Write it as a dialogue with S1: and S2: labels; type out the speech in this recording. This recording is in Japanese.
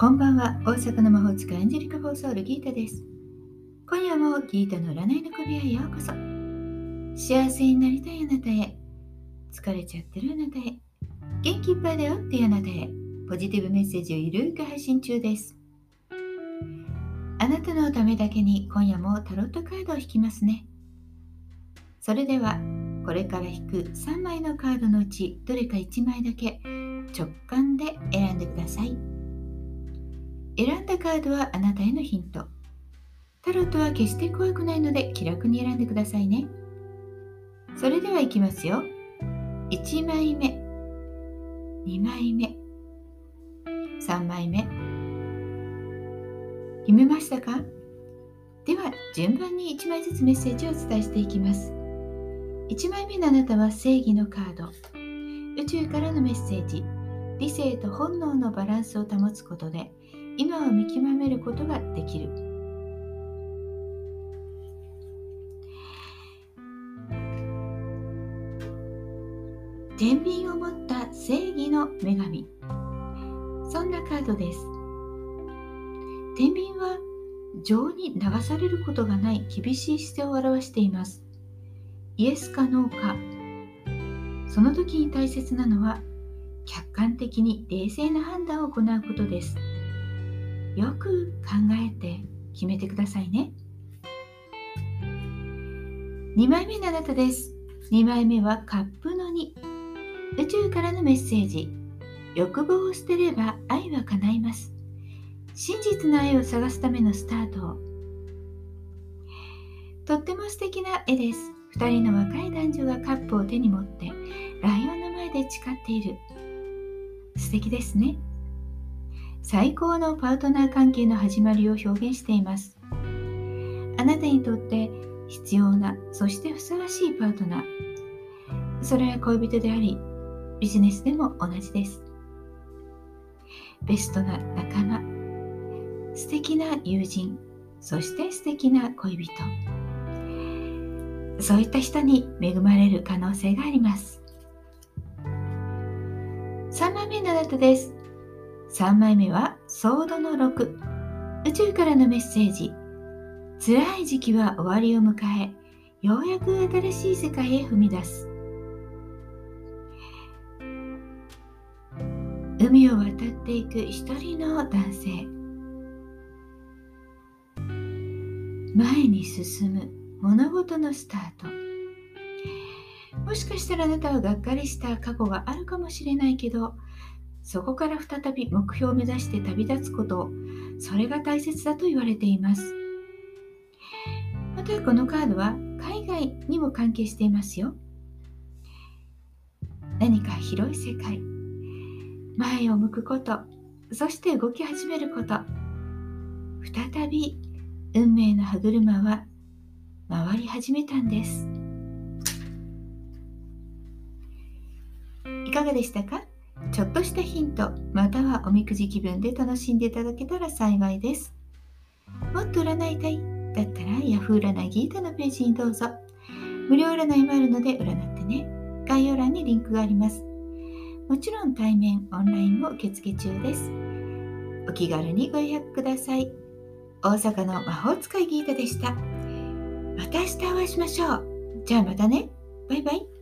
S1: こんばんは。大阪の魔法使いエンジェリカ・フォーソウルギータです。今夜もギータの占いの首へようこそ。幸せになりたいあなたへ。疲れちゃってるあなたへ。元気いっぱいだよっていうあなたへ。ポジティブメッセージをゆるく配信中です。あなたのためだけに今夜もタロットカードを引きますね。それではこれから引く3枚のカードのうちどれか1枚だけ直感で選。選んだカードはあなたへのヒント。タロットは決して怖くないので気楽に選んでくださいね。それではいきますよ。1枚目、2枚目、3枚目。決めましたか？では順番に1枚ずつメッセージをお伝えしていきます。1枚目のあなたは正義のカード。宇宙からのメッセージ。理性と本能のバランスを保つことで今を見極めることができる。天秤を持った正義の女神。そんなカードです。天秤は情に流されることがない厳しい姿勢を表しています。イエスかノーか。その時に大切なのは客観的に冷静な判断を行うことです。よく考えて決めてくださいね。2枚目のあなたです。2枚目はカップの2宇宙からのメッセージ。欲望を捨てれば愛は叶います。真実の愛を探すためのスタート。とっても素敵な絵です。2人の若い男女がカップを手に持ってライオンの前で誓っている。素敵ですね。最高のパートナー関係の始まりを表現しています。あなたにとって必要なそしてふさわしいパートナー。それは恋人でありビジネスでも同じです。ベストな仲間。素敵な友人。そして素敵な恋人。そういった人に恵まれる可能性があります。3枚目のあなたです。3枚目はソードの6宇宙からのメッセージ。辛い時期は終わりを迎えようやく新しい世界へ踏み出す。海を渡っていく一人の男性。前に進む物事のスタート。もしかしたらあなたはがっかりした過去があるかもしれないけどそこから再び目標を目指して旅立つことそれが大切だと言われています。またこのカードは海外にも関係していますよ。何か広い世界前を向くことそして動き始めること再び運命の歯車は回り始めたんです。いかがでしたか？ちょっとしたヒントまたはおみくじ気分で楽しんでいただけたら幸いです。もっと占いたい？だったら Yahoo 占いギータのページにどうぞ。無料占いもあるので占ってね。概要欄にリンクがあります。もちろん対面、オンラインも受付中です。お気軽にご予約ください。大阪の魔法使いギータでした。また明日お会いしましょう。じゃあまたね。バイバイ。